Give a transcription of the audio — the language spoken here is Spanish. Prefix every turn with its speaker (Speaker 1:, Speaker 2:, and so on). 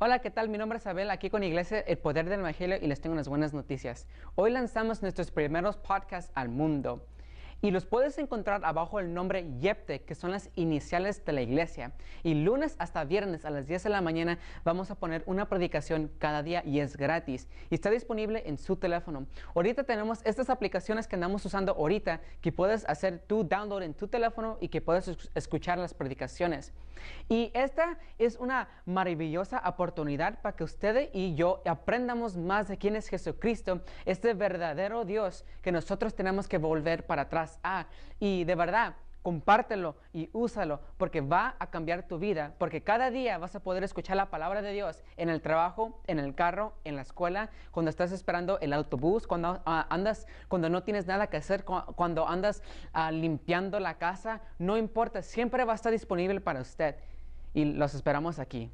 Speaker 1: Hola, ¿qué tal? Mi nombre es Abel, aquí con Iglesia El Poder del Evangelio y les tengo unas buenas noticias. Hoy lanzamos nuestros primeros podcasts al mundo y los puedes encontrar abajo el nombre YEPTE, que son las iniciales de la iglesia. Y lunes hasta viernes a las 10 de la mañana vamos a poner una predicación cada día y es gratis. Y está disponible en su teléfono. Ahorita tenemos estas aplicaciones que andamos usando ahorita que puedes hacer tu download en tu teléfono y que puedes escuchar las predicaciones. Y esta es una maravillosa oportunidad para que usted y yo aprendamos más de quién es Jesucristo, este verdadero Dios que nosotros tenemos que volver para atrás Y de verdad, compártelo y úsalo porque va a cambiar tu vida, porque cada día vas a poder escuchar la palabra de Dios en el trabajo, en el carro, en la escuela, cuando estás esperando el autobús, cuando ah, andas, cuando no tienes nada que hacer, cuando andas ah, limpiando la casa, no importa, siempre va a estar disponible para usted y los esperamos aquí.